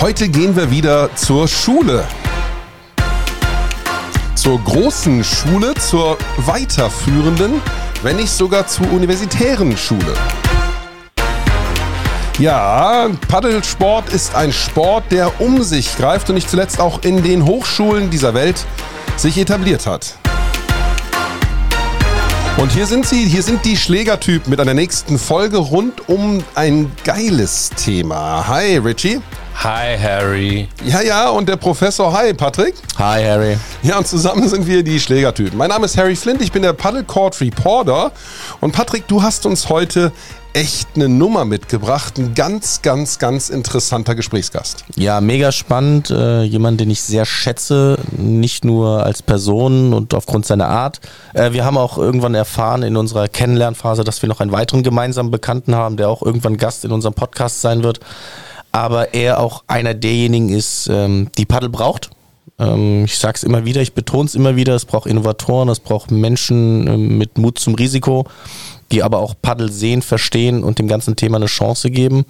Heute gehen wir wieder zur Schule. Zur großen Schule, zur weiterführenden, wenn nicht sogar zur universitären Schule. Ja, Paddelsport ist ein Sport, der um sich greift und nicht zuletzt auch in den Hochschulen dieser Welt sich etabliert hat. Und hier sind sie, hier sind die Schlägertypen mit einer nächsten Folge rund um ein geiles Thema. Hi Richie. Hi Harry. Ja, ja, und der Professor. Hi Patrick. Hi Harry. Ja, und zusammen sind wir die Schlägertypen. Mein Name ist Harry Flint, ich bin der Paddle Court Reporter. Und Patrick, du hast uns heute echt eine Nummer mitgebracht. Ein ganz, ganz, ganz interessanter Gesprächsgast. Ja, mega spannend. Äh, jemand, den ich sehr schätze, nicht nur als Person und aufgrund seiner Art. Äh, wir haben auch irgendwann erfahren in unserer Kennenlernphase, dass wir noch einen weiteren gemeinsamen Bekannten haben, der auch irgendwann Gast in unserem Podcast sein wird. Aber er auch einer derjenigen ist, ähm, die Paddel braucht. Ähm, ich sage es immer wieder, ich betone es immer wieder, es braucht Innovatoren, es braucht Menschen äh, mit Mut zum Risiko die aber auch Paddel sehen, verstehen und dem ganzen Thema eine Chance geben.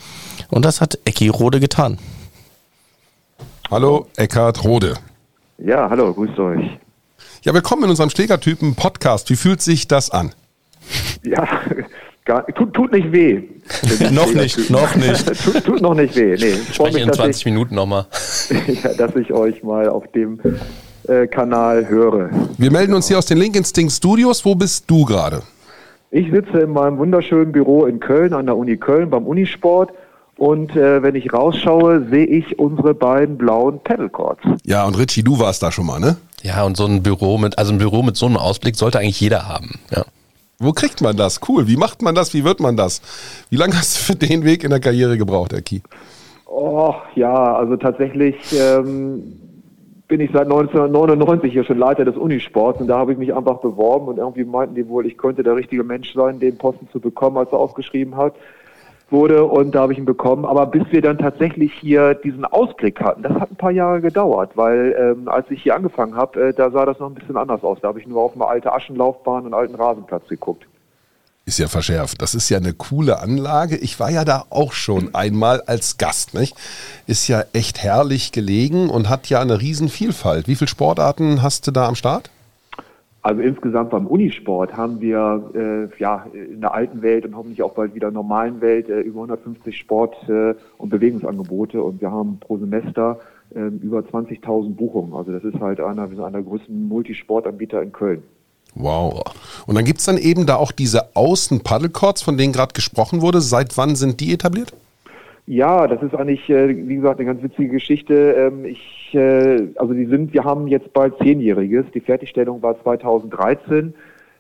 Und das hat Ecki Rode getan. Hallo, Eckhard Rode. Ja, hallo, grüßt euch. Ja, willkommen in unserem Schlägertypen Podcast. Wie fühlt sich das an? Ja, gar, tut, tut nicht weh. noch nicht, noch nicht. tut, tut, noch nicht weh. Nee, ich spreche mich, in 20 ich, Minuten nochmal. ja, dass ich euch mal auf dem äh, Kanal höre. Wir melden uns hier aus den Link Instinct Studios. Wo bist du gerade? Ich sitze in meinem wunderschönen Büro in Köln, an der Uni Köln, beim Unisport. Und äh, wenn ich rausschaue, sehe ich unsere beiden blauen Pedalcords. Ja, und Richie, du warst da schon mal, ne? Ja, und so ein Büro mit, also ein Büro mit so einem Ausblick sollte eigentlich jeder haben, ja. Wo kriegt man das? Cool. Wie macht man das? Wie wird man das? Wie lange hast du für den Weg in der Karriere gebraucht, Eki? Oh, ja, also tatsächlich ähm, bin ich seit 1999 hier schon Leiter des Unisports und da habe ich mich einfach beworben und irgendwie meinten die wohl, ich könnte der richtige Mensch sein, den Posten zu bekommen, als er ausgeschrieben hat wurde und da habe ich ihn bekommen. Aber bis wir dann tatsächlich hier diesen Ausblick hatten, das hat ein paar Jahre gedauert, weil ähm, als ich hier angefangen habe, äh, da sah das noch ein bisschen anders aus. Da habe ich nur auf eine alte Aschenlaufbahn und alten Rasenplatz geguckt ist ja verschärft. Das ist ja eine coole Anlage. Ich war ja da auch schon einmal als Gast. Nicht? Ist ja echt herrlich gelegen und hat ja eine Riesenvielfalt. Wie viele Sportarten hast du da am Start? Also insgesamt beim Unisport haben wir äh, ja in der alten Welt und hoffentlich auch bald wieder normalen Welt äh, über 150 Sport- äh, und Bewegungsangebote und wir haben pro Semester ähm, über 20.000 Buchungen. Also das ist halt einer, einer der größten Multisportanbieter in Köln. Wow. Und dann gibt es dann eben da auch diese Außen-Paddlecourts, von denen gerade gesprochen wurde. Seit wann sind die etabliert? Ja, das ist eigentlich, äh, wie gesagt, eine ganz witzige Geschichte. Ähm, ich, äh, also die sind, wir haben jetzt bald zehnjähriges. Die Fertigstellung war 2013,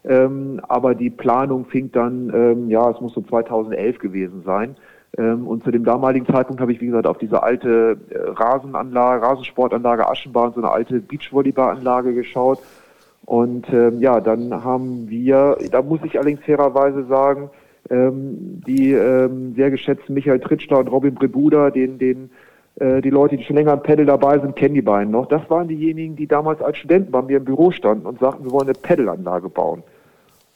ähm, aber die Planung fing dann, ähm, ja, es muss so 2011 gewesen sein. Und zu dem damaligen Zeitpunkt habe ich, wie gesagt, auf diese alte äh, Rasenanlage, Rasensportanlage Aschenbahn, so eine alte Beachvolleyballanlage geschaut und ja, dann haben wir, da muss ich allerdings fairerweise sagen, ähm, die ähm, sehr geschätzten Michael Tritschler und Robin Brebuda, den, den äh, die Leute, die schon länger im Pedal dabei sind, kennen die beiden noch. Das waren diejenigen, die damals als Studenten bei mir im Büro standen und sagten, wir wollen eine Pedalanlage bauen.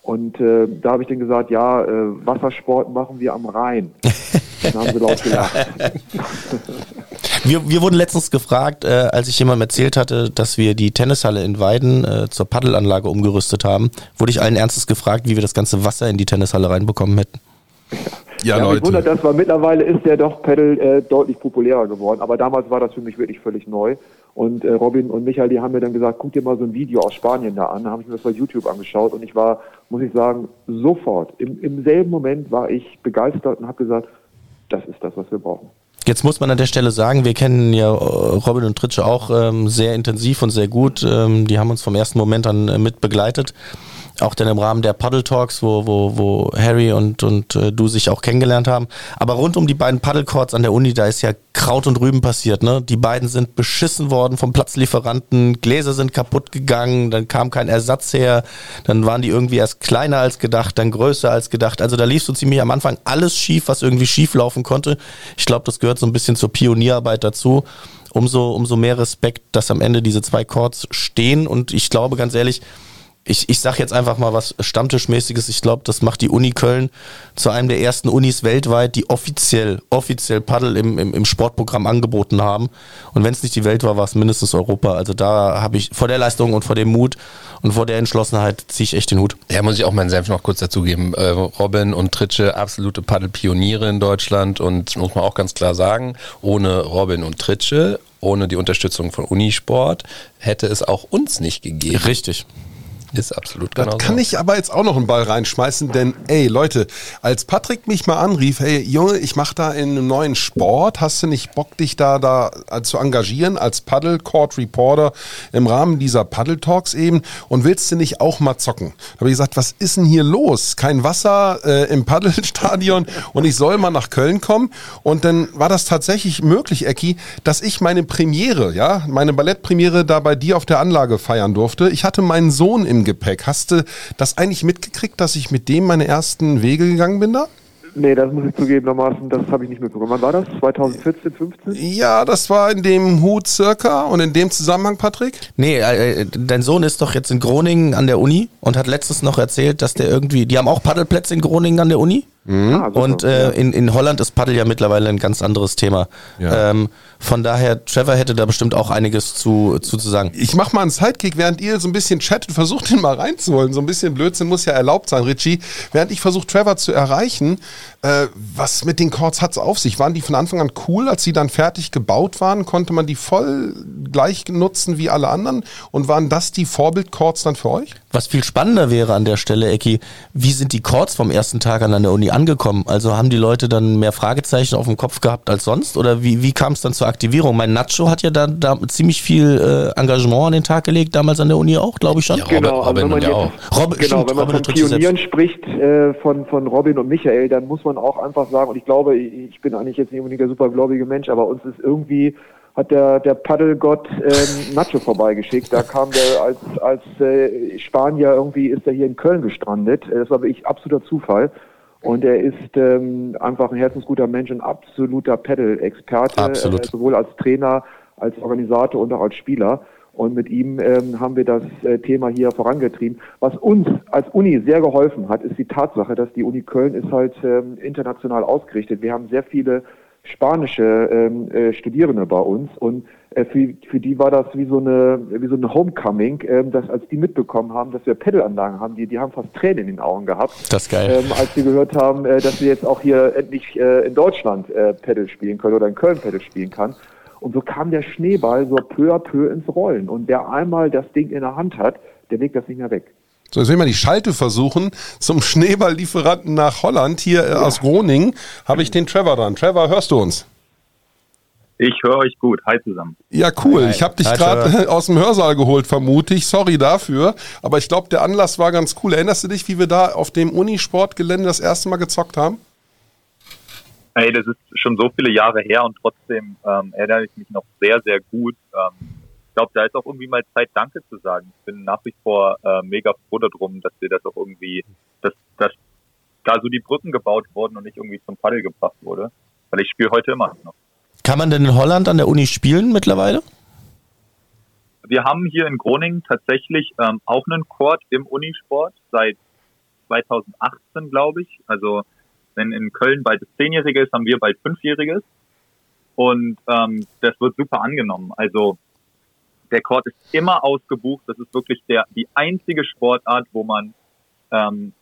Und äh, da habe ich dann gesagt, ja, äh, Wassersport machen wir am Rhein. Dann haben sie laut gelacht. Wir, wir wurden letztens gefragt, äh, als ich jemandem erzählt hatte, dass wir die Tennishalle in Weiden äh, zur Paddelanlage umgerüstet haben, wurde ich allen Ernstes gefragt, wie wir das ganze Wasser in die Tennishalle reinbekommen hätten. Ja, ja Leute. Ich wundert das, weil mittlerweile ist der doch Paddle äh, deutlich populärer geworden. Aber damals war das für mich wirklich völlig neu. Und äh, Robin und Michael, die haben mir dann gesagt, guck dir mal so ein Video aus Spanien da an. Da habe ich mir das bei YouTube angeschaut und ich war, muss ich sagen, sofort, im, im selben Moment war ich begeistert und habe gesagt, das ist das, was wir brauchen. Jetzt muss man an der Stelle sagen, wir kennen ja äh, Robin und Tritsche auch ähm, sehr intensiv und sehr gut. Ähm, die haben uns vom ersten Moment an äh, mit begleitet auch dann im Rahmen der Paddle Talks, wo, wo, wo Harry und, und äh, du sich auch kennengelernt haben. Aber rund um die beiden Paddle Courts an der Uni, da ist ja Kraut und Rüben passiert. Ne? Die beiden sind beschissen worden vom Platzlieferanten, Gläser sind kaputt gegangen, dann kam kein Ersatz her, dann waren die irgendwie erst kleiner als gedacht, dann größer als gedacht. Also da lief so ziemlich am Anfang alles schief, was irgendwie schief laufen konnte. Ich glaube, das gehört so ein bisschen zur Pionierarbeit dazu. Umso, umso mehr Respekt, dass am Ende diese zwei Courts stehen und ich glaube ganz ehrlich, ich, ich sag jetzt einfach mal was Stammtischmäßiges. Ich glaube, das macht die Uni Köln zu einem der ersten Unis weltweit, die offiziell, offiziell Paddel im, im, im Sportprogramm angeboten haben. Und wenn es nicht die Welt war, war es mindestens Europa. Also da habe ich vor der Leistung und vor dem Mut und vor der Entschlossenheit ziehe ich echt den Hut. Ja, muss ich auch meinen Senf noch kurz dazugeben. Äh, Robin und Tritsche, absolute Paddelpioniere in Deutschland und muss man auch ganz klar sagen, ohne Robin und Tritsche ohne die Unterstützung von Unisport hätte es auch uns nicht gegeben. Richtig. Ist absolut genau. Da kann so. ich aber jetzt auch noch einen Ball reinschmeißen, denn ey Leute, als Patrick mich mal anrief, hey Junge, ich mache da in einem neuen Sport, hast du nicht Bock, dich da da äh, zu engagieren als Paddle Court Reporter im Rahmen dieser Paddle Talks eben und willst du nicht auch mal zocken? Da habe ich gesagt, was ist denn hier los? Kein Wasser äh, im Paddelstadion und ich soll mal nach Köln kommen und dann war das tatsächlich möglich, Ecki, dass ich meine Premiere, ja, meine Ballettpremiere da bei dir auf der Anlage feiern durfte. Ich hatte meinen Sohn im Gepäck. Hast du das eigentlich mitgekriegt, dass ich mit dem meine ersten Wege gegangen bin da? Nee, das muss ich zugegebenermaßen, das habe ich nicht mitbekommen. Wann war das? 2014, 15? Ja, das war in dem Hut circa und in dem Zusammenhang, Patrick? Nee, äh, äh, dein Sohn ist doch jetzt in Groningen an der Uni und hat letztens noch erzählt, dass der irgendwie, die haben auch Paddelplätze in Groningen an der Uni? Mhm. Ah, und äh, in, in Holland ist Paddel ja mittlerweile ein ganz anderes Thema. Ja. Ähm, von daher, Trevor hätte da bestimmt auch einiges zu, zu, zu sagen. Ich mach mal einen Sidekick, während ihr so ein bisschen chattet, versucht ihn mal reinzuholen. So ein bisschen Blödsinn muss ja erlaubt sein, Richie. Während ich versuche, Trevor zu erreichen, äh, was mit den Chords hat es auf sich? Waren die von Anfang an cool, als sie dann fertig gebaut waren? Konnte man die voll gleich nutzen wie alle anderen? Und waren das die Vorbild-Chords dann für euch? Was viel spannender wäre an der Stelle, Ecki, wie sind die Chords vom ersten Tag an der Uni angekommen? Also haben die Leute dann mehr Fragezeichen auf dem Kopf gehabt als sonst? Oder wie, wie kam es dann zur Aktivierung? Mein Nacho hat ja da, da ziemlich viel äh, Engagement an den Tag gelegt, damals an der Uni auch, glaube ich schon. Ja, genau, Robin, wenn man, jetzt, Robin, genau, stimmt, wenn man Robin von Pionieren spricht, äh, von, von Robin und Michael, dann muss man auch einfach sagen, und ich glaube, ich bin eigentlich jetzt nicht unbedingt der supergläubige Mensch, aber uns ist irgendwie hat der, der Paddelgott ähm, Nacho vorbeigeschickt. Da kam der als, als äh, Spanier irgendwie, ist er hier in Köln gestrandet. Das war wirklich absoluter Zufall. Und er ist ähm, einfach ein herzensguter Mensch und absoluter Paddle-Experte, äh, sowohl als Trainer, als Organisator und auch als Spieler. Und mit ihm ähm, haben wir das äh, Thema hier vorangetrieben. Was uns als Uni sehr geholfen hat, ist die Tatsache, dass die Uni Köln ist halt ähm, international ausgerichtet. Wir haben sehr viele spanische ähm, äh, Studierende bei uns und für, für die war das wie so eine wie so eine Homecoming, ähm, dass als die mitbekommen haben, dass wir Peddelanlagen haben, die die haben fast Tränen in den Augen gehabt, das ist geil. Ähm, als sie gehört haben, äh, dass wir jetzt auch hier endlich äh, in Deutschland äh, Pedal spielen können oder in Köln Pedal spielen kann. Und so kam der Schneeball so peu à peu ins Rollen. Und der einmal das Ding in der Hand hat, der legt das nicht mehr weg. So, jetzt will mal die Schalte versuchen zum Schneeballlieferanten nach Holland. Hier äh, ja. aus Groningen habe ich den Trevor dran. Trevor, hörst du uns? Ich höre euch gut. Hi zusammen. Ja, cool. Hi, Ich habe dich gerade aus dem Hörsaal geholt, vermute ich. Sorry dafür. Aber ich glaube, der Anlass war ganz cool. Erinnerst du dich, wie wir da auf dem Unisportgelände das erste Mal gezockt haben? Hey, das ist schon so viele Jahre her und trotzdem ähm, erinnere ich mich noch sehr, sehr gut. Ähm, ich glaube, da ist auch irgendwie mal Zeit, Danke zu sagen. Ich bin nach wie vor äh, mega froh darum, dass wir das auch irgendwie, dass, dass da so die Brücken gebaut wurden und nicht irgendwie zum Paddel gebracht wurde. Weil ich spiele heute immer noch. Kann man denn in Holland an der Uni spielen mittlerweile? Wir haben hier in Groningen tatsächlich ähm, auch einen Court im Unisport seit 2018, glaube ich. Also wenn in Köln bald das Zehnjährige ist, haben wir bald Fünfjähriges. Und ähm, das wird super angenommen. Also der Court ist immer ausgebucht. Das ist wirklich der, die einzige Sportart, wo man ähm,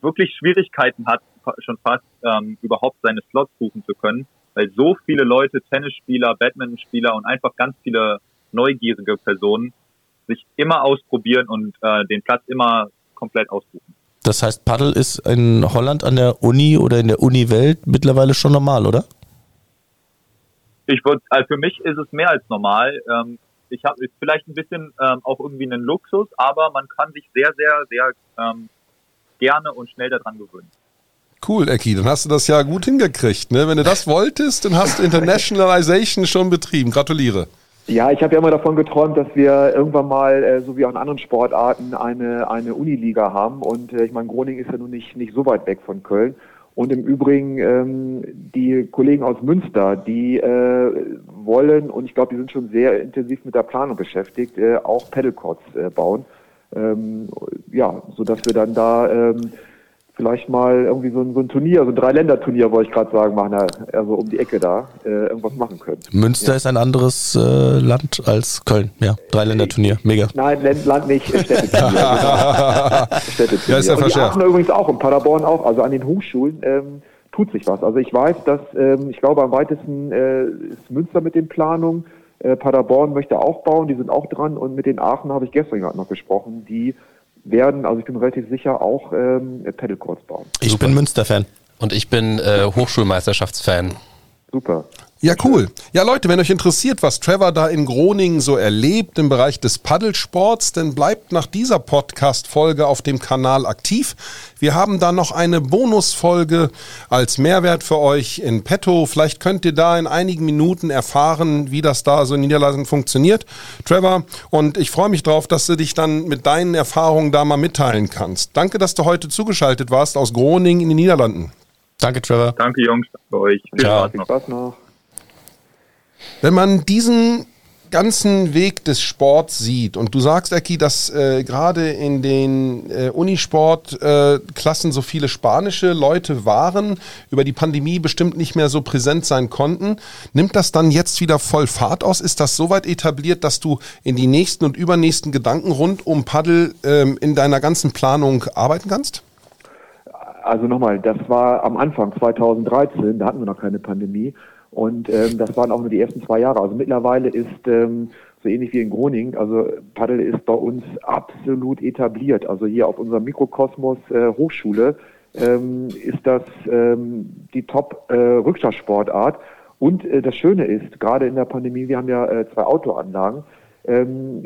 wirklich Schwierigkeiten hat, schon fast ähm, überhaupt seine Slots buchen zu können, weil so viele Leute, Tennisspieler, Badmintonspieler und einfach ganz viele neugierige Personen sich immer ausprobieren und äh, den Platz immer komplett ausbuchen. Das heißt, Paddel ist in Holland an der Uni oder in der Uni-Welt mittlerweile schon normal, oder? Ich würde, also für mich ist es mehr als normal. Ähm, ich habe vielleicht ein bisschen ähm, auch irgendwie einen Luxus, aber man kann sich sehr, sehr, sehr ähm, gerne und schnell daran gewöhnen. Cool, Ecki, dann hast du das ja gut hingekriegt. Ne? Wenn du das wolltest, dann hast du Internationalization schon betrieben. Gratuliere. Ja, ich habe ja immer davon geträumt, dass wir irgendwann mal, äh, so wie auch in anderen Sportarten, eine, eine Uniliga haben. Und äh, ich meine, Groningen ist ja nun nicht, nicht so weit weg von Köln. Und im Übrigen ähm, die Kollegen aus Münster, die äh, wollen, und ich glaube, die sind schon sehr intensiv mit der Planung beschäftigt, äh, auch Pedalcourts äh, bauen. Ähm, ja, sodass wir dann da ähm, vielleicht mal irgendwie so ein, so ein Turnier, so ein Dreiländer-Turnier, wollte ich gerade sagen, machen, also um die Ecke da, äh, irgendwas machen können. Münster ja. ist ein anderes äh, Land als Köln, ja. Dreiländer-Turnier, mega. Nein, Land nicht, Städteturnier. genau. Städteturnier. Ja, ist ja und die Aachen übrigens auch, und Paderborn auch, also an den Hochschulen ähm, tut sich was. Also ich weiß, dass, ähm, ich glaube, am weitesten äh, ist Münster mit den Planungen. Äh, Paderborn möchte auch bauen, die sind auch dran und mit den Aachen habe ich gestern gerade noch gesprochen, die werden, also ich bin relativ sicher, auch ähm, Pedalcourts bauen. Ich Super. bin Münster-Fan. Und ich bin äh, Hochschulmeisterschaftsfan. Super. Ja, cool. Ja, Leute, wenn euch interessiert, was Trevor da in Groningen so erlebt im Bereich des Paddelsports, dann bleibt nach dieser Podcast-Folge auf dem Kanal aktiv. Wir haben da noch eine Bonusfolge als Mehrwert für euch in petto. Vielleicht könnt ihr da in einigen Minuten erfahren, wie das da so in Niederlanden funktioniert. Trevor, und ich freue mich drauf, dass du dich dann mit deinen Erfahrungen da mal mitteilen kannst. Danke, dass du heute zugeschaltet warst aus Groningen in den Niederlanden. Danke, Trevor. Danke, Jungs. Danke euch. Viel Ciao. Spaß noch. Spaß noch. Wenn man diesen ganzen Weg des Sports sieht und du sagst, Eki, dass äh, gerade in den äh, Unisportklassen äh, so viele spanische Leute waren, über die Pandemie bestimmt nicht mehr so präsent sein konnten, nimmt das dann jetzt wieder voll Fahrt aus? Ist das soweit etabliert, dass du in die nächsten und übernächsten Gedanken rund um Paddel ähm, in deiner ganzen Planung arbeiten kannst? Also nochmal, das war am Anfang 2013, da hatten wir noch keine Pandemie. Und ähm, das waren auch nur die ersten zwei Jahre. Also mittlerweile ist ähm, so ähnlich wie in Groningen, also Paddel ist bei uns absolut etabliert. Also hier auf unserem Mikrokosmos äh, Hochschule ähm, ist das ähm, die Top-Rückschlagsportart. Äh, und äh, das Schöne ist, gerade in der Pandemie, wir haben ja äh, zwei Autoanlagen, ähm,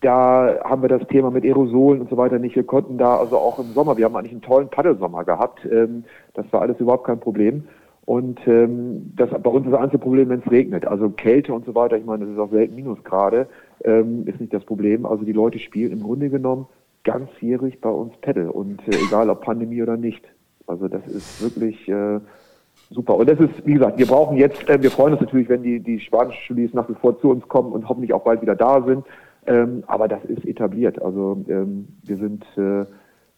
da haben wir das Thema mit Aerosolen und so weiter nicht. Wir konnten da also auch im Sommer, wir haben eigentlich einen tollen Paddelsommer gehabt. Ähm, das war alles überhaupt kein Problem. Und ähm, das bei uns ist das einzige Problem, wenn es regnet. Also Kälte und so weiter, ich meine, das ist auch selten Minusgrade, ähm, ist nicht das Problem. Also die Leute spielen im Grunde genommen ganzjährig bei uns Pedal und äh, egal ob Pandemie oder nicht. Also das ist wirklich äh, super. Und das ist, wie gesagt, wir brauchen jetzt, äh, wir freuen uns natürlich, wenn die, die spanischen Studis nach wie vor zu uns kommen und hoffentlich auch bald wieder da sind. Ähm, aber das ist etabliert. Also ähm, wir sind äh,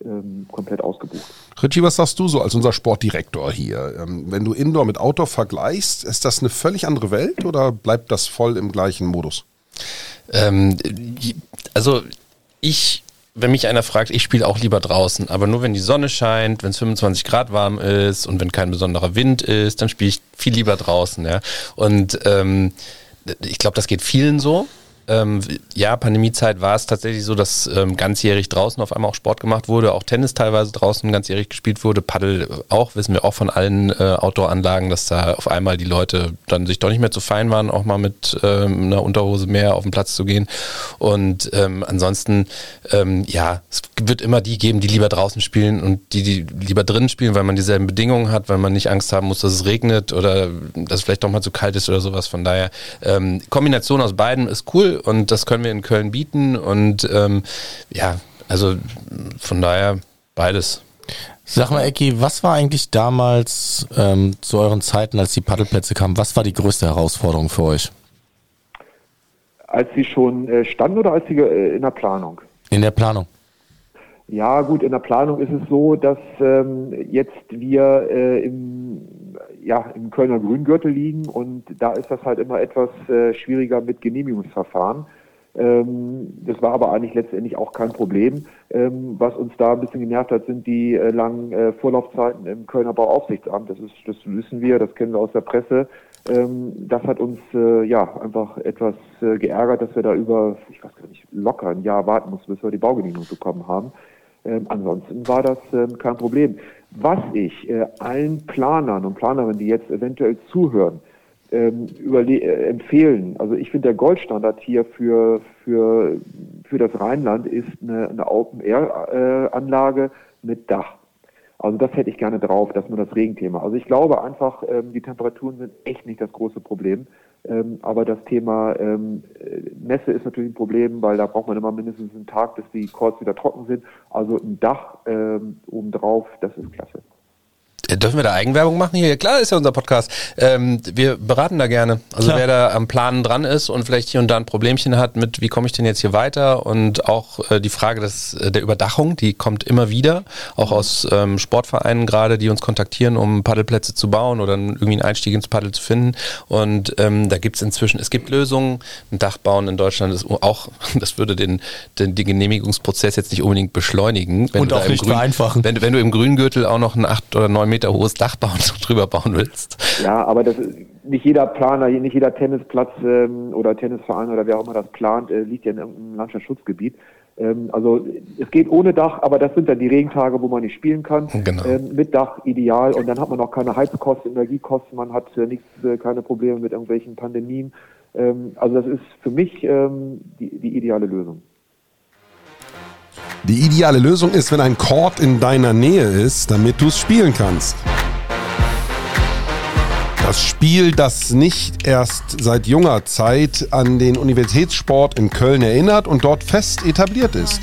ähm, komplett ausgebucht. Richie, was sagst du so als unser Sportdirektor hier? Ähm, wenn du Indoor mit Outdoor vergleichst, ist das eine völlig andere Welt oder bleibt das voll im gleichen Modus? Ähm, also ich wenn mich einer fragt, ich spiele auch lieber draußen, aber nur wenn die Sonne scheint, wenn es 25 Grad warm ist und wenn kein besonderer Wind ist, dann spiele ich viel lieber draußen. Ja? Und ähm, ich glaube, das geht vielen so. Ähm, ja, Pandemiezeit war es tatsächlich so, dass ähm, ganzjährig draußen auf einmal auch Sport gemacht wurde, auch Tennis teilweise draußen ganzjährig gespielt wurde, Paddel auch, wissen wir auch von allen äh, Outdoor-Anlagen, dass da auf einmal die Leute dann sich doch nicht mehr zu fein waren, auch mal mit ähm, einer Unterhose mehr auf den Platz zu gehen. Und ähm, ansonsten, ähm, ja, es wird immer die geben, die lieber draußen spielen und die, die lieber drinnen spielen, weil man dieselben Bedingungen hat, weil man nicht Angst haben muss, dass es regnet oder dass es vielleicht doch mal zu kalt ist oder sowas. Von daher, ähm, Kombination aus beiden ist cool und das können wir in Köln bieten und ähm, ja, also von daher beides. Sag mal, Ecki, was war eigentlich damals ähm, zu euren Zeiten, als die Paddelplätze kamen, was war die größte Herausforderung für euch? Als sie schon äh, standen oder als sie äh, in der Planung? In der Planung. Ja, gut, in der Planung ist es so, dass ähm, jetzt wir äh, im ja, im Kölner Grüngürtel liegen und da ist das halt immer etwas äh, schwieriger mit Genehmigungsverfahren. Ähm, das war aber eigentlich letztendlich auch kein Problem. Ähm, was uns da ein bisschen genervt hat, sind die äh, langen äh, Vorlaufzeiten im Kölner Bauaufsichtsamt. Das ist, das wissen wir, das kennen wir aus der Presse. Ähm, das hat uns äh, ja einfach etwas äh, geärgert, dass wir da über, ich weiß gar nicht, locker ein Jahr warten mussten, bis wir die Baugenehmigung bekommen haben. Ähm, ansonsten war das ähm, kein Problem. Was ich äh, allen Planern und Planerinnen, die jetzt eventuell zuhören, ähm, äh, empfehlen, also ich finde der Goldstandard hier für, für, für das Rheinland ist eine, eine Open-Air-Anlage äh, mit Dach. Also das hätte ich gerne drauf, das ist nur das Regenthema. Also ich glaube einfach, ähm, die Temperaturen sind echt nicht das große Problem. Ähm, aber das Thema ähm, Nässe ist natürlich ein Problem, weil da braucht man immer mindestens einen Tag, bis die Chords wieder trocken sind. Also ein Dach ähm, obendrauf, das ist klasse. Äh, dürfen wir da Eigenwerbung machen hier? Klar, ist ja unser Podcast. Ähm, wir beraten da gerne. Also Klar. wer da am Planen dran ist und vielleicht hier und da ein Problemchen hat mit, wie komme ich denn jetzt hier weiter? Und auch äh, die Frage des, äh, der Überdachung, die kommt immer wieder, auch aus ähm, Sportvereinen gerade, die uns kontaktieren, um Paddelplätze zu bauen oder irgendwie einen Einstieg ins Paddel zu finden. Und ähm, da gibt es inzwischen, es gibt Lösungen. Ein Dach bauen in Deutschland ist auch, das würde den, den, den Genehmigungsprozess jetzt nicht unbedingt beschleunigen. und auch nicht Grün, vereinfachen. Wenn, wenn du im Grüngürtel auch noch ein acht oder neun Meter hohes Dach bauen, drüber bauen willst. Ja, aber das nicht jeder Planer, nicht jeder Tennisplatz ähm, oder Tennisverein oder wer auch immer das plant, äh, liegt ja in irgendeinem Landschaftsschutzgebiet. Ähm, also es geht ohne Dach, aber das sind dann die Regentage, wo man nicht spielen kann. Genau. Ähm, mit Dach ideal und dann hat man auch keine Heizkosten, Energiekosten, man hat äh, nichts, äh, keine Probleme mit irgendwelchen Pandemien. Ähm, also das ist für mich ähm, die, die ideale Lösung. Die ideale Lösung ist, wenn ein Chord in deiner Nähe ist, damit du es spielen kannst. Das Spiel, das nicht erst seit junger Zeit an den Universitätssport in Köln erinnert und dort fest etabliert ist.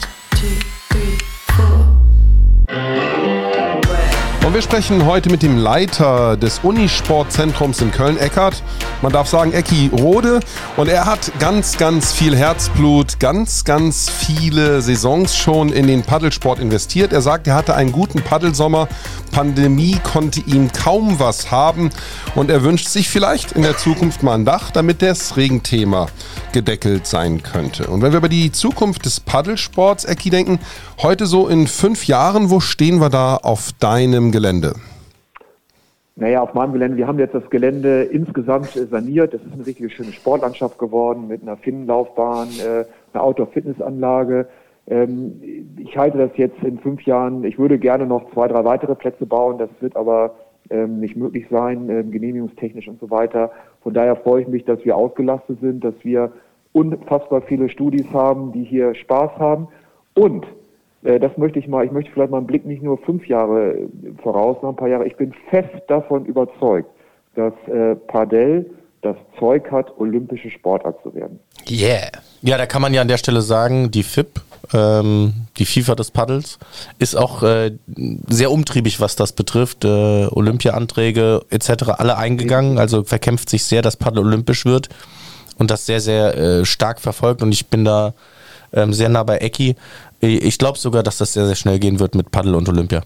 Und wir sprechen heute mit dem Leiter des Unisportzentrums in Köln, Eckart. Man darf sagen, Ecki Rode. Und er hat ganz, ganz viel Herzblut, ganz, ganz viele Saisons schon in den Paddelsport investiert. Er sagt, er hatte einen guten Paddelsommer. Pandemie konnte ihm kaum was haben. Und er wünscht sich vielleicht in der Zukunft mal ein Dach, damit das Regenthema gedeckelt sein könnte. Und wenn wir über die Zukunft des Paddelsports, Ecki, denken, heute so in fünf Jahren, wo stehen wir da auf deinem Gelände? Naja, auf meinem Gelände, wir haben jetzt das Gelände insgesamt saniert. Das ist eine richtig schöne Sportlandschaft geworden mit einer Finnenlaufbahn, äh, einer Outdoor-Fitnessanlage. Ähm, ich halte das jetzt in fünf Jahren, ich würde gerne noch zwei, drei weitere Plätze bauen. Das wird aber ähm, nicht möglich sein, ähm, genehmigungstechnisch und so weiter. Von daher freue ich mich, dass wir ausgelastet sind, dass wir unfassbar viele Studis haben, die hier Spaß haben. Und äh, das möchte ich mal, ich möchte vielleicht mal einen Blick nicht nur fünf Jahre äh, voraus, noch ein paar Jahre. Ich bin fest davon überzeugt, dass äh, Padel das Zeug hat, olympische Sportart zu werden. Yeah. Ja, da kann man ja an der Stelle sagen, die FIP, ähm, die FIFA des Paddels, ist auch äh, sehr umtriebig, was das betrifft. Äh, Olympia-Anträge etc. alle eingegangen, also verkämpft sich sehr, dass Paddel olympisch wird und das sehr, sehr äh, stark verfolgt und ich bin da ähm, sehr nah bei Ecki. Ich glaube sogar, dass das sehr, sehr schnell gehen wird mit Paddel und Olympia.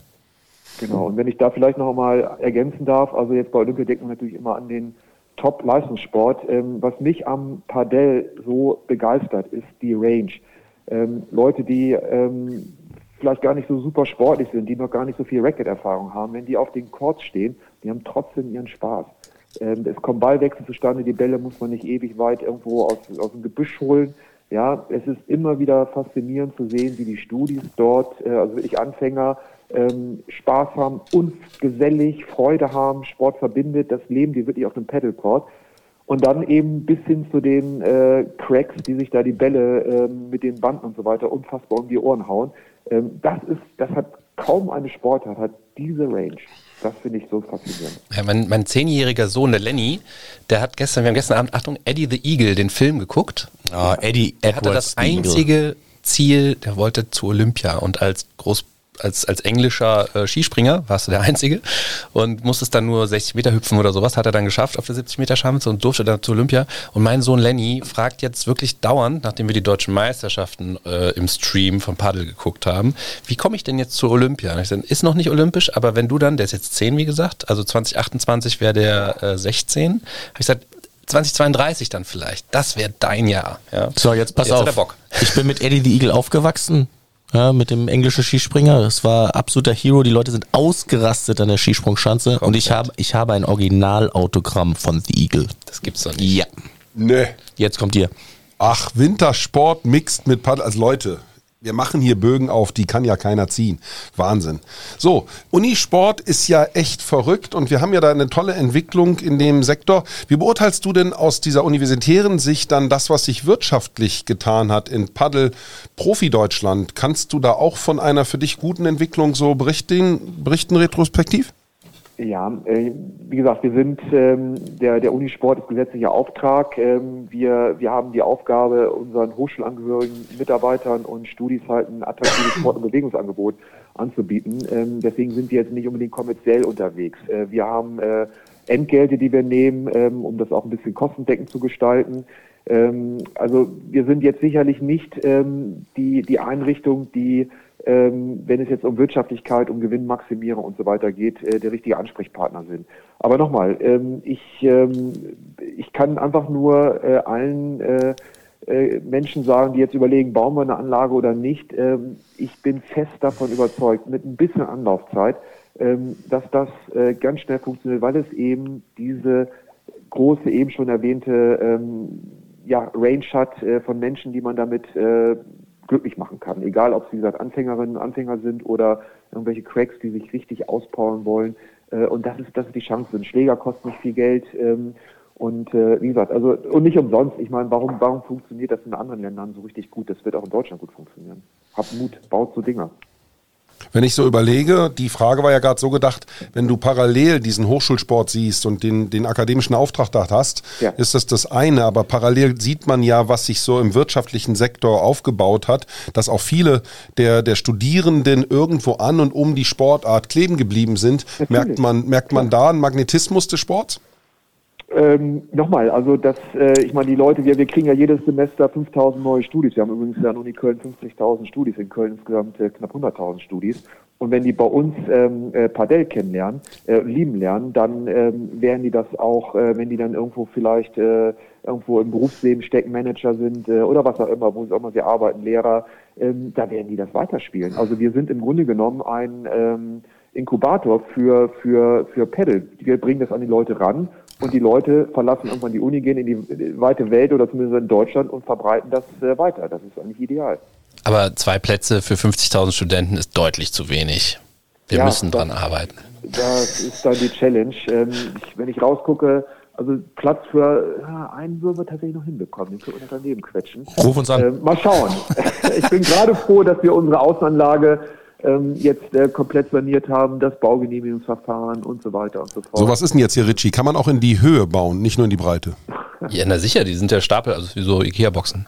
Genau, und wenn ich da vielleicht noch einmal ergänzen darf, also jetzt bei Olympia denken wir natürlich immer an den Top-Leistungssport. Ähm, was mich am Padel so begeistert, ist die Range. Ähm, Leute, die ähm, vielleicht gar nicht so super sportlich sind, die noch gar nicht so viel Racket-Erfahrung haben, wenn die auf den Courts stehen, die haben trotzdem ihren Spaß. Ähm, es kommen Ballwechsel zustande, die Bälle muss man nicht ewig weit irgendwo aus, aus dem Gebüsch holen. Ja, es ist immer wieder faszinierend zu sehen, wie die Studis dort, äh, also wirklich Anfänger, ähm, Spaß haben, uns gesellig, Freude haben, Sport verbindet, das leben die wirklich auf dem Paddleboard. Und dann eben bis hin zu den äh, Cracks, die sich da die Bälle äh, mit den Banden und so weiter unfassbar um die Ohren hauen. Ähm, das ist, das hat kaum eine Sportart, hat diese Range. Das finde ich so faszinierend. Ja, mein, mein zehnjähriger Sohn, der Lenny, der hat gestern, wir haben gestern Abend, Achtung, Eddie the Eagle, den Film geguckt. Oh, Eddie Er hatte das einzige Ziel, der wollte zu Olympia und als Groß als, als englischer äh, Skispringer, warst du der Einzige und musstest dann nur 60 Meter hüpfen oder sowas, hat er dann geschafft auf der 70 Meter Schanze und durfte dann zu Olympia. Und mein Sohn Lenny fragt jetzt wirklich dauernd, nachdem wir die deutschen Meisterschaften äh, im Stream von Paddel geguckt haben, wie komme ich denn jetzt zu Olympia? Und ich sage, ist noch nicht olympisch, aber wenn du dann, der ist jetzt 10 wie gesagt, also 2028 wäre der äh, 16, habe ich gesagt, 2032 dann vielleicht. Das wäre dein Jahr. Ja. So, jetzt pass jetzt auf. Ich bin mit Eddie the Eagle aufgewachsen ja, mit dem englischen Skispringer. Das war absoluter Hero. Die Leute sind ausgerastet an der Skisprungschanze. Komplett. Und ich habe, ich habe ein Originalautogramm von The Eagle. Das gibt's doch nicht. Ja. Nee. Jetzt kommt ihr. Ach, Wintersport mixt mit Paddel. Also Leute, wir machen hier Bögen auf, die kann ja keiner ziehen. Wahnsinn. So, Unisport ist ja echt verrückt und wir haben ja da eine tolle Entwicklung in dem Sektor. Wie beurteilst du denn aus dieser universitären Sicht dann das, was sich wirtschaftlich getan hat in Paddel Profi Deutschland? Kannst du da auch von einer für dich guten Entwicklung so berichten, berichten retrospektiv? Ja, äh, wie gesagt, wir sind ähm, der der Unisport ist gesetzlicher Auftrag. Ähm, wir wir haben die Aufgabe, unseren hochschulangehörigen Mitarbeitern und Studis halt ein attraktives Sport- und Bewegungsangebot anzubieten. Ähm, deswegen sind wir jetzt nicht unbedingt kommerziell unterwegs. Äh, wir haben äh, Entgelte, die wir nehmen, ähm, um das auch ein bisschen kostendeckend zu gestalten. Ähm, also wir sind jetzt sicherlich nicht ähm, die, die Einrichtung, die, ähm, wenn es jetzt um Wirtschaftlichkeit, um Gewinnmaximierung und so weiter geht, äh, der richtige Ansprechpartner sind. Aber nochmal, ähm, ich, ähm, ich kann einfach nur äh, allen äh, äh, Menschen sagen, die jetzt überlegen, bauen wir eine Anlage oder nicht. Ähm, ich bin fest davon überzeugt, mit ein bisschen Anlaufzeit, ähm, dass das äh, ganz schnell funktioniert, weil es eben diese große, eben schon erwähnte ähm, ja, Range hat äh, von Menschen, die man damit glücklich machen kann. Egal, ob sie, wie gesagt, Anfängerinnen, Anfänger sind oder irgendwelche Cracks, die sich richtig auspowern wollen. Äh, und das ist, das ist die Chance. Ein Schläger kostet nicht viel Geld. Ähm, und äh, wie gesagt, also und nicht umsonst. Ich meine, warum, warum funktioniert das in anderen Ländern so richtig gut? Das wird auch in Deutschland gut funktionieren. Habt Mut, baut so Dinger. Wenn ich so überlege, die Frage war ja gerade so gedacht, wenn du parallel diesen Hochschulsport siehst und den, den akademischen Auftrag da hast, ja. ist das das eine. Aber parallel sieht man ja, was sich so im wirtschaftlichen Sektor aufgebaut hat, dass auch viele der, der Studierenden irgendwo an und um die Sportart kleben geblieben sind. Merkt man, merkt man da einen Magnetismus des Sports? Ähm, Nochmal, also das, äh, ich meine, die Leute, wir, wir kriegen ja jedes Semester 5000 neue Studis. Wir haben übrigens an Uni Köln 50.000 Studis, in Köln insgesamt äh, knapp 100.000 Studis. Und wenn die bei uns ähm, äh, Padel kennenlernen, äh, lieben lernen, dann ähm, werden die das auch, äh, wenn die dann irgendwo vielleicht äh, irgendwo im Berufsleben stecken, Manager sind äh, oder was auch immer, wo auch immer sie arbeiten, Lehrer, ähm, da werden die das weiterspielen. Also wir sind im Grunde genommen ein ähm, Inkubator für, für, für Pedal. Wir bringen das an die Leute ran und die Leute verlassen irgendwann die Uni, gehen in die weite Welt oder zumindest in Deutschland und verbreiten das äh, weiter. Das ist eigentlich ideal. Aber zwei Plätze für 50.000 Studenten ist deutlich zu wenig. Wir ja, müssen dran arbeiten. Das ist dann die Challenge. Ähm, ich, wenn ich rausgucke, also Platz für ja, einen würden wir tatsächlich noch hinbekommen. Den können wir daneben quetschen. Ruf uns an. Ähm, mal schauen. ich bin gerade froh, dass wir unsere Außenanlage ähm, jetzt äh, komplett saniert haben, das Baugenehmigungsverfahren und so weiter und so fort. So, was ist denn jetzt hier, Richie? Kann man auch in die Höhe bauen, nicht nur in die Breite? Ja, na sicher, die sind ja Stapel, also wie so Ikea-Boxen.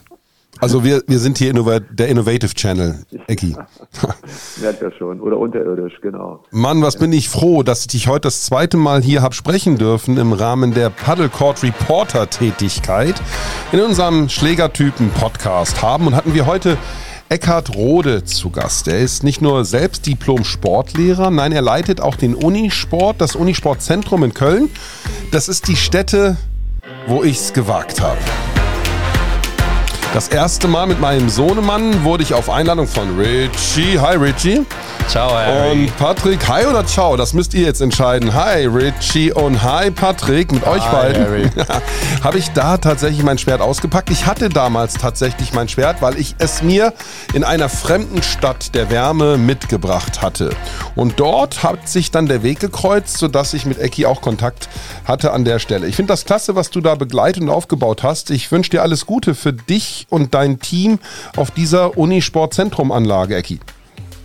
Also wir, wir sind hier innovat der Innovative Channel, Ecki. Merkt ja schon. Oder unterirdisch, genau. Mann, was bin ich froh, dass ich dich heute das zweite Mal hier habe sprechen dürfen im Rahmen der Paddle Court Reporter Tätigkeit in unserem Schlägertypen Podcast haben und hatten wir heute Eckhard Rode zu Gast. Er ist nicht nur selbst Diplom-Sportlehrer, nein, er leitet auch den Unisport, das Unisportzentrum in Köln. Das ist die Stätte, wo ich es gewagt habe. Das erste Mal mit meinem Sohnemann wurde ich auf Einladung von Richie. Hi Richie. Ciao, Harry. Und Patrick, hi oder ciao? Das müsst ihr jetzt entscheiden. Hi, Richie und hi, Patrick. Mit hi, euch beiden habe ich da tatsächlich mein Schwert ausgepackt. Ich hatte damals tatsächlich mein Schwert, weil ich es mir in einer fremden Stadt der Wärme mitgebracht hatte. Und dort hat sich dann der Weg gekreuzt, sodass ich mit Ecki auch Kontakt hatte an der Stelle. Ich finde das klasse, was du da begleitet und aufgebaut hast. Ich wünsche dir alles Gute für dich und dein Team auf dieser Unisportzentrum-Anlage, Ecki.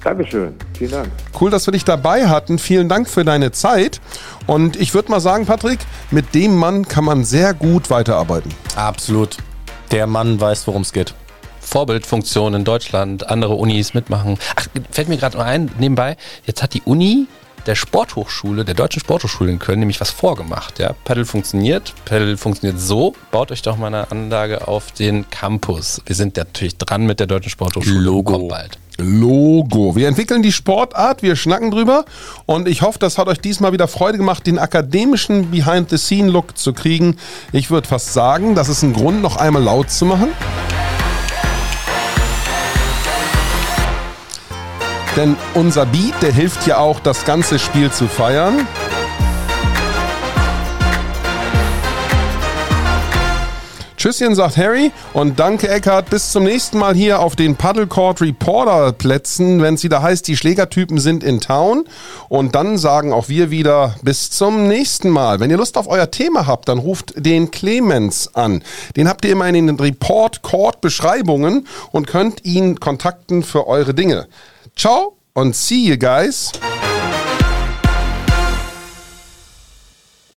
Dankeschön, vielen Dank. Cool, dass wir dich dabei hatten. Vielen Dank für deine Zeit. Und ich würde mal sagen, Patrick, mit dem Mann kann man sehr gut weiterarbeiten. Absolut. Der Mann weiß, worum es geht. Vorbildfunktion in Deutschland, andere Unis mitmachen. Ach, fällt mir gerade mal ein, nebenbei, jetzt hat die Uni der Sporthochschule, der Deutschen Sporthochschule in Köln, nämlich was vorgemacht. Ja? Paddle funktioniert. Paddle funktioniert so. Baut euch doch mal eine Anlage auf den Campus. Wir sind natürlich dran mit der Deutschen Sporthochschule. Logo. Kommt bald. Logo. Wir entwickeln die Sportart, wir schnacken drüber und ich hoffe, das hat euch diesmal wieder Freude gemacht, den akademischen Behind-the-Scene-Look zu kriegen. Ich würde fast sagen, das ist ein Grund, noch einmal laut zu machen. Denn unser Beat, der hilft ja auch, das ganze Spiel zu feiern. Tschüsschen, sagt Harry. Und danke, Eckhard. Bis zum nächsten Mal hier auf den Paddlecourt Reporter Plätzen, wenn es wieder heißt, die Schlägertypen sind in Town. Und dann sagen auch wir wieder bis zum nächsten Mal. Wenn ihr Lust auf euer Thema habt, dann ruft den Clemens an. Den habt ihr immer in den Report Court Beschreibungen und könnt ihn kontakten für eure Dinge. Ciao und see you guys.